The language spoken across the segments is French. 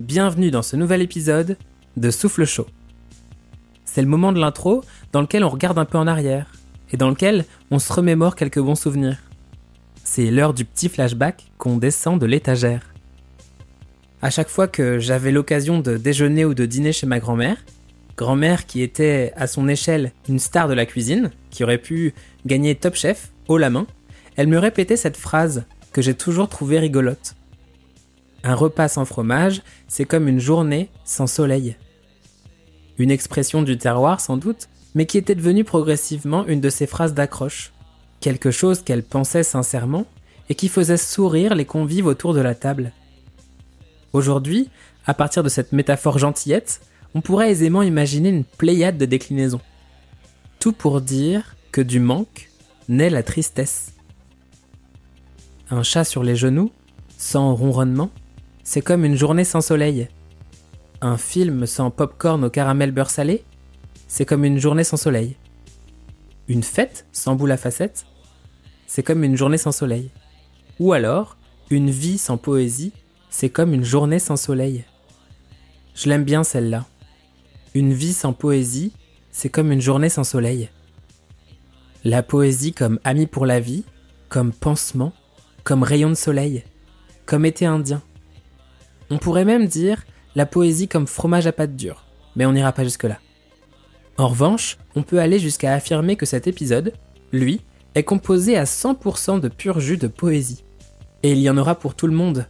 bienvenue dans ce nouvel épisode de Souffle Chaud. C'est le moment de l'intro dans lequel on regarde un peu en arrière et dans lequel on se remémore quelques bons souvenirs. C'est l'heure du petit flashback qu'on descend de l'étagère. À chaque fois que j'avais l'occasion de déjeuner ou de dîner chez ma grand-mère, grand-mère qui était à son échelle une star de la cuisine, qui aurait pu gagner Top Chef haut la main, elle me répétait cette phrase que j'ai toujours trouvée rigolote. Un repas sans fromage, c'est comme une journée sans soleil. Une expression du terroir sans doute, mais qui était devenue progressivement une de ses phrases d'accroche. Quelque chose qu'elle pensait sincèrement et qui faisait sourire les convives autour de la table. Aujourd'hui, à partir de cette métaphore gentillette, on pourrait aisément imaginer une pléiade de déclinaisons. Tout pour dire que du manque naît la tristesse. Un chat sur les genoux, sans ronronnement, c'est comme une journée sans soleil. Un film sans pop-corn au caramel beurre salé, c'est comme une journée sans soleil. Une fête sans boule à facettes, c'est comme une journée sans soleil. Ou alors, une vie sans poésie, c'est comme une journée sans soleil. Je l'aime bien celle-là. Une vie sans poésie, c'est comme une journée sans soleil. La poésie comme ami pour la vie, comme pansement, comme rayon de soleil, comme été indien. On pourrait même dire la poésie comme fromage à pâte dure, mais on n'ira pas jusque-là. En revanche, on peut aller jusqu'à affirmer que cet épisode, lui, est composé à 100% de pur jus de poésie. Et il y en aura pour tout le monde.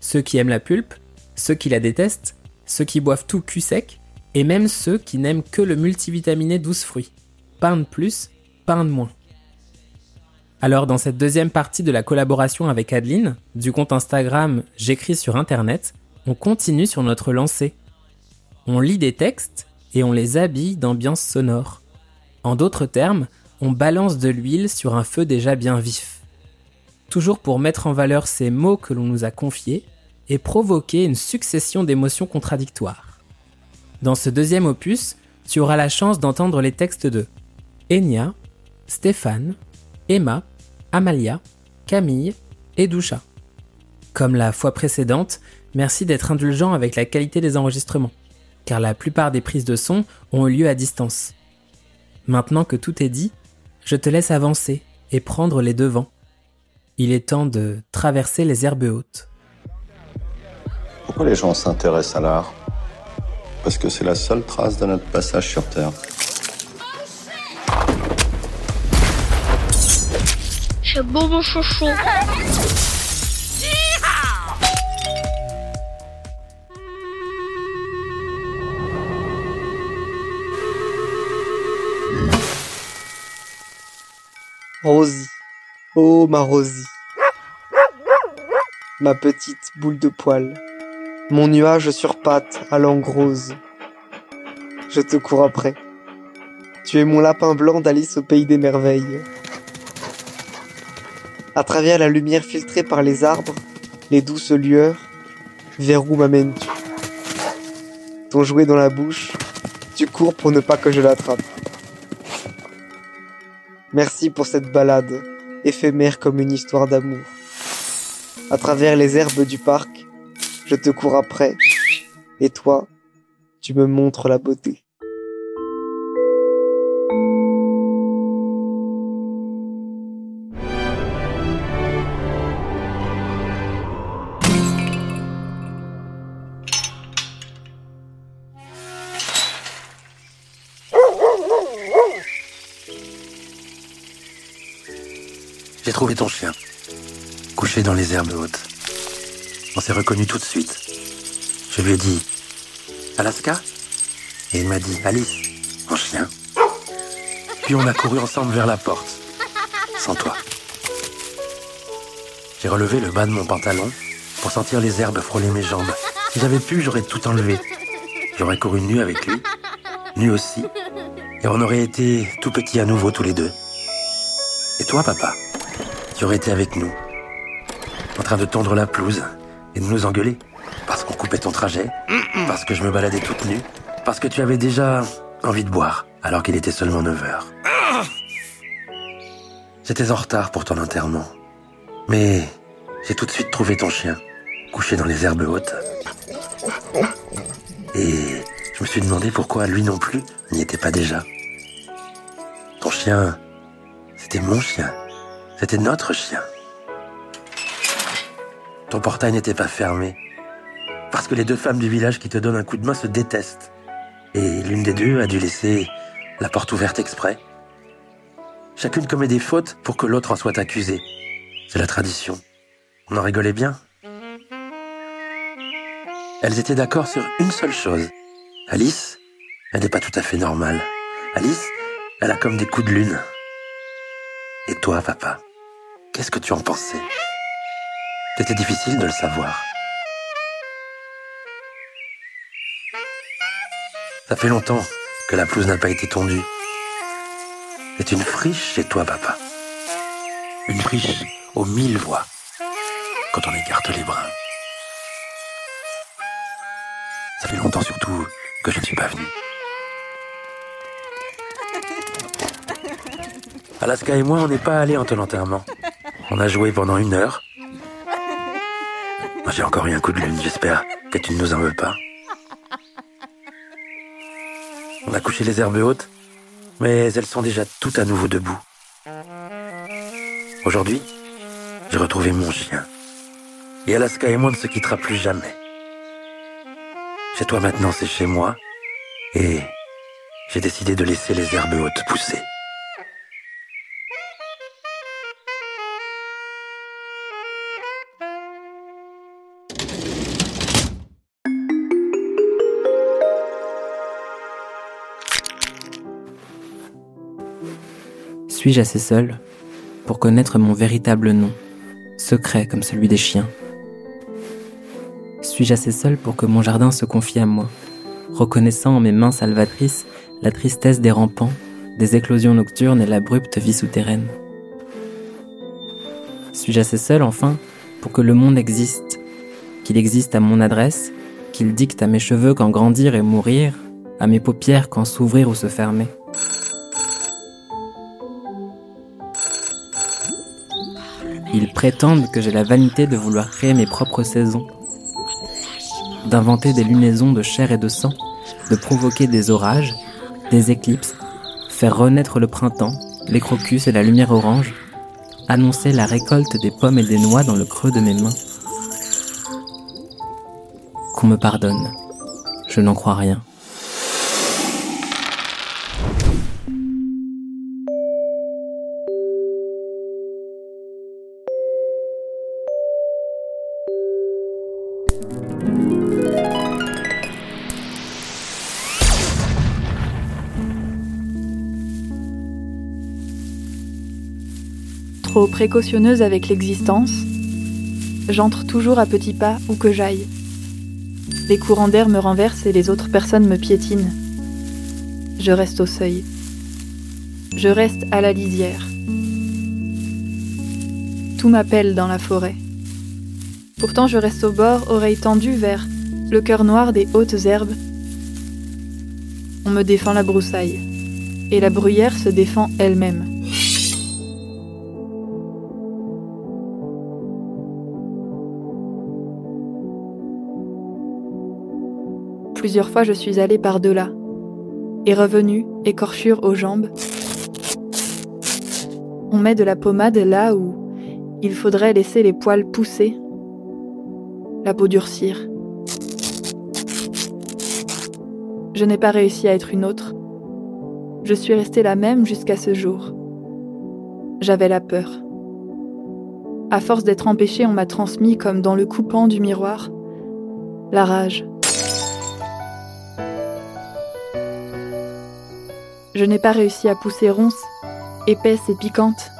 Ceux qui aiment la pulpe, ceux qui la détestent, ceux qui boivent tout cul sec, et même ceux qui n'aiment que le multivitaminé 12 fruits. Pain de plus, pain de moins. Alors dans cette deuxième partie de la collaboration avec Adeline, du compte Instagram J'écris sur Internet, on continue sur notre lancée. On lit des textes et on les habille d'ambiance sonore. En d'autres termes, on balance de l'huile sur un feu déjà bien vif. Toujours pour mettre en valeur ces mots que l'on nous a confiés et provoquer une succession d'émotions contradictoires. Dans ce deuxième opus, tu auras la chance d'entendre les textes de Enya, Stéphane, Emma, Amalia, Camille et Doucha. Comme la fois précédente, merci d'être indulgent avec la qualité des enregistrements, car la plupart des prises de son ont eu lieu à distance. Maintenant que tout est dit, je te laisse avancer et prendre les devants. Il est temps de traverser les herbes hautes. Pourquoi les gens s'intéressent à l'art? Parce que c'est la seule trace de notre passage sur Terre. Rosie. Oh ma Rosie. Ma petite boule de poil. Mon nuage sur pattes à langue rose. Je te cours après. Tu es mon lapin blanc d'Alice au pays des merveilles. À travers la lumière filtrée par les arbres, les douces lueurs, vers où m'amènes-tu? Ton jouet dans la bouche, tu cours pour ne pas que je l'attrape. Merci pour cette balade, éphémère comme une histoire d'amour. À travers les herbes du parc, je te cours après, et toi, tu me montres la beauté. Trouvé ton chien, couché dans les herbes hautes. On s'est reconnu tout de suite. Je lui ai dit Alaska? Et il m'a dit Alice, mon chien. Puis on a couru ensemble vers la porte, sans toi. J'ai relevé le bas de mon pantalon pour sentir les herbes frôler mes jambes. Si j'avais pu, j'aurais tout enlevé. J'aurais couru nu avec lui, nu aussi, et on aurait été tout petits à nouveau tous les deux. Et toi, papa? Tu aurais été avec nous, en train de tondre la pelouse et de nous engueuler, parce qu'on coupait ton trajet, parce que je me baladais toute nue, parce que tu avais déjà envie de boire, alors qu'il était seulement 9 heures. J'étais en retard pour ton enterrement, mais j'ai tout de suite trouvé ton chien, couché dans les herbes hautes. Et je me suis demandé pourquoi lui non plus n'y était pas déjà. Ton chien, c'était mon chien. C'était notre chien. Ton portail n'était pas fermé. Parce que les deux femmes du village qui te donnent un coup de main se détestent. Et l'une des deux a dû laisser la porte ouverte exprès. Chacune commet des fautes pour que l'autre en soit accusée. C'est la tradition. On en rigolait bien. Elles étaient d'accord sur une seule chose. Alice, elle n'est pas tout à fait normale. Alice, elle a comme des coups de lune. Et toi, papa, qu'est-ce que tu en pensais? C'était difficile de le savoir. Ça fait longtemps que la pelouse n'a pas été tondue. C'est une friche chez toi, papa. Une friche aux mille voix quand on écarte les brins. Ça fait longtemps surtout que je ne suis pas venu. Alaska et moi, on n'est pas allés en ton enterrement. On a joué pendant une heure. J'ai encore eu un coup de lune, j'espère que tu ne nous en veux pas. On a couché les herbes hautes, mais elles sont déjà toutes à nouveau debout. Aujourd'hui, j'ai retrouvé mon chien. Et Alaska et moi ne se quittera plus jamais. Chez toi maintenant, c'est chez moi. Et j'ai décidé de laisser les herbes hautes pousser. Suis-je assez seul pour connaître mon véritable nom, secret comme celui des chiens? Suis-je assez seul pour que mon jardin se confie à moi, reconnaissant en mes mains salvatrices la tristesse des rampants, des éclosions nocturnes et l'abrupte vie souterraine? Suis-je assez seul, enfin, pour que le monde existe, qu'il existe à mon adresse, qu'il dicte à mes cheveux quand grandir et mourir, à mes paupières quand s'ouvrir ou se fermer? Ils prétendent que j'ai la vanité de vouloir créer mes propres saisons, d'inventer des lunaisons de chair et de sang, de provoquer des orages, des éclipses, faire renaître le printemps, les crocus et la lumière orange, annoncer la récolte des pommes et des noix dans le creux de mes mains. Qu'on me pardonne, je n'en crois rien. Précautionneuse avec l'existence, j'entre toujours à petits pas où que j'aille. Les courants d'air me renversent et les autres personnes me piétinent. Je reste au seuil. Je reste à la lisière. Tout m'appelle dans la forêt. Pourtant je reste au bord, oreille tendue vers le cœur noir des hautes herbes. On me défend la broussaille, et la bruyère se défend elle-même. Plusieurs fois je suis allée par-delà, et revenue, écorchure aux jambes. On met de la pommade là où il faudrait laisser les poils pousser, la peau durcir. Je n'ai pas réussi à être une autre. Je suis restée la même jusqu'à ce jour. J'avais la peur. À force d'être empêchée, on m'a transmis, comme dans le coupant du miroir, la rage. Je n'ai pas réussi à pousser ronce, épaisse et piquante.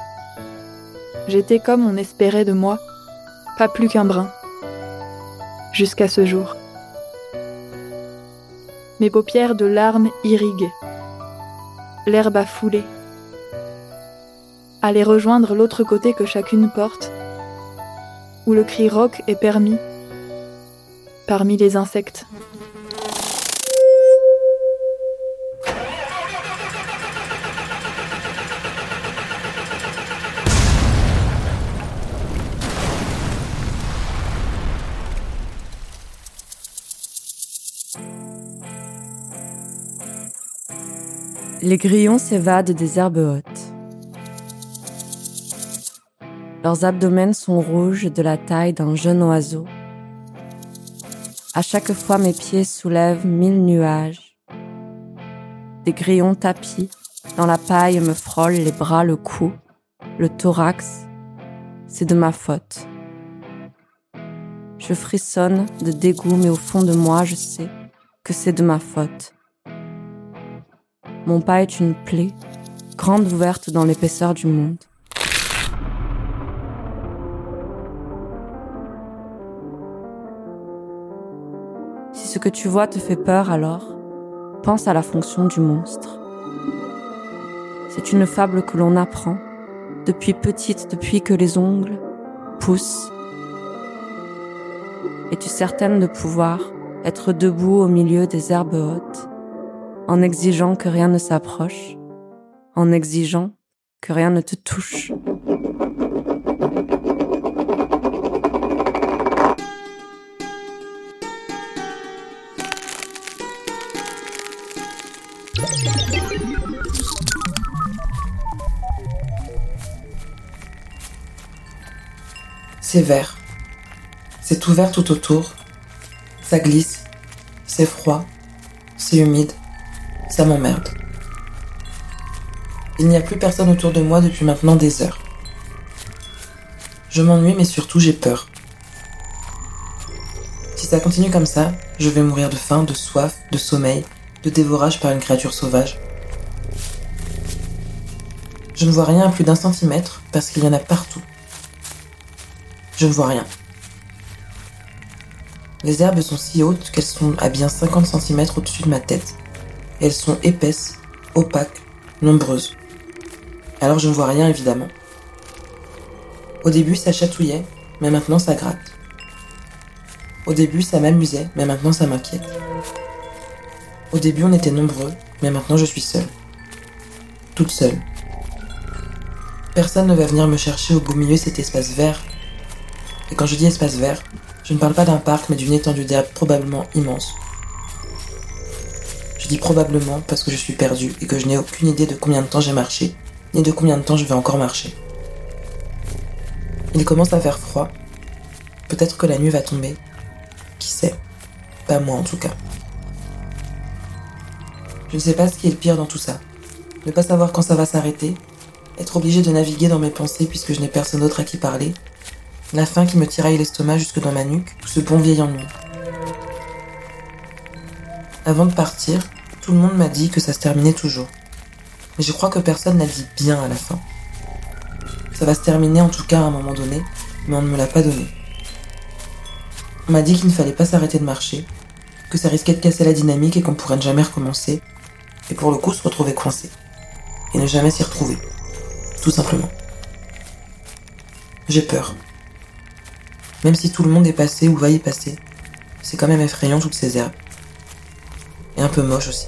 J'étais comme on espérait de moi, pas plus qu'un brin. Jusqu'à ce jour. Mes paupières de larmes irriguent. L'herbe a foulé. Aller rejoindre l'autre côté que chacune porte, où le cri rock est permis, parmi les insectes. Les grillons s'évadent des herbes hautes. Leurs abdomens sont rouges de la taille d'un jeune oiseau. À chaque fois, mes pieds soulèvent mille nuages. Des grillons tapis dans la paille me frôlent les bras, le cou, le thorax. C'est de ma faute. Je frissonne de dégoût, mais au fond de moi, je sais que c'est de ma faute. Mon pas est une plaie, grande ouverte dans l'épaisseur du monde. Si ce que tu vois te fait peur alors, pense à la fonction du monstre. C'est une fable que l'on apprend depuis petite, depuis que les ongles poussent. Es-tu certaine de pouvoir être debout au milieu des herbes hautes? En exigeant que rien ne s'approche, en exigeant que rien ne te touche. C'est vert. C'est ouvert tout autour. Ça glisse. C'est froid. C'est humide. Ça m'emmerde. Il n'y a plus personne autour de moi depuis maintenant des heures. Je m'ennuie, mais surtout j'ai peur. Si ça continue comme ça, je vais mourir de faim, de soif, de sommeil, de dévorage par une créature sauvage. Je ne vois rien à plus d'un centimètre parce qu'il y en a partout. Je ne vois rien. Les herbes sont si hautes qu'elles sont à bien 50 cm au-dessus de ma tête. Elles sont épaisses, opaques, nombreuses. Alors je ne vois rien évidemment. Au début ça chatouillait, mais maintenant ça gratte. Au début ça m'amusait, mais maintenant ça m'inquiète. Au début on était nombreux, mais maintenant je suis seule. Toute seule. Personne ne va venir me chercher au beau milieu cet espace vert. Et quand je dis espace vert, je ne parle pas d'un parc, mais d'une étendue d'herbe probablement immense, probablement parce que je suis perdu et que je n'ai aucune idée de combien de temps j'ai marché, ni de combien de temps je vais encore marcher. Il commence à faire froid. Peut-être que la nuit va tomber. Qui sait? Pas moi en tout cas. Je ne sais pas ce qui est le pire dans tout ça. Ne pas savoir quand ça va s'arrêter, être obligé de naviguer dans mes pensées puisque je n'ai personne d'autre à qui parler, la faim qui me tiraille l'estomac jusque dans ma nuque, ou ce bon vieil ennui. Avant de partir, tout le monde m'a dit que ça se terminait toujours. Mais je crois que personne n'a dit bien à la fin. Ça va se terminer en tout cas à un moment donné, mais on ne me l'a pas donné. On m'a dit qu'il ne fallait pas s'arrêter de marcher, que ça risquait de casser la dynamique et qu'on pourrait ne jamais recommencer, et pour le coup se retrouver coincé. Et ne jamais s'y retrouver. Tout simplement. J'ai peur. Même si tout le monde est passé ou va y passer, c'est quand même effrayant toutes ces herbes et un peu moche aussi.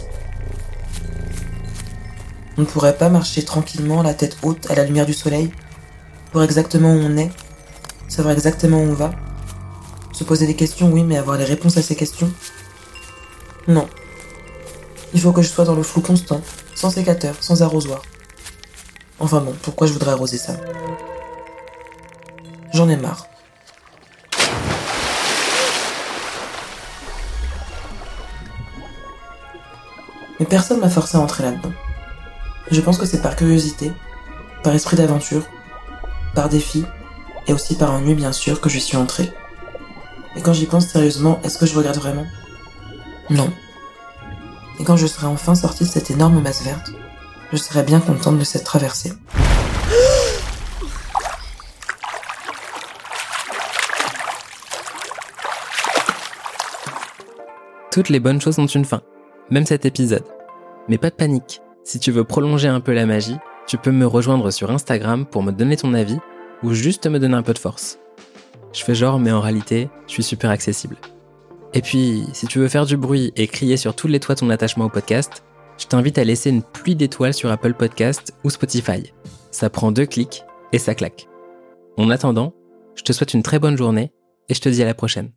On ne pourrait pas marcher tranquillement, la tête haute, à la lumière du soleil, voir exactement où on est, savoir exactement où on va, se poser des questions, oui, mais avoir les réponses à ces questions Non. Il faut que je sois dans le flou constant, sans sécateur, sans arrosoir. Enfin bon, pourquoi je voudrais arroser ça? J'en ai marre. Personne m'a forcé à entrer là-dedans. Je pense que c'est par curiosité, par esprit d'aventure, par défi, et aussi par ennui bien sûr que je suis entré. Et quand j'y pense sérieusement, est-ce que je regrette vraiment? Non. Et quand je serai enfin sorti de cette énorme masse verte, je serai bien contente de cette traversée. Toutes les bonnes choses ont une fin même cet épisode. Mais pas de panique, si tu veux prolonger un peu la magie, tu peux me rejoindre sur Instagram pour me donner ton avis ou juste me donner un peu de force. Je fais genre, mais en réalité, je suis super accessible. Et puis, si tu veux faire du bruit et crier sur tous les toits ton attachement au podcast, je t'invite à laisser une pluie d'étoiles sur Apple Podcast ou Spotify. Ça prend deux clics et ça claque. En attendant, je te souhaite une très bonne journée et je te dis à la prochaine.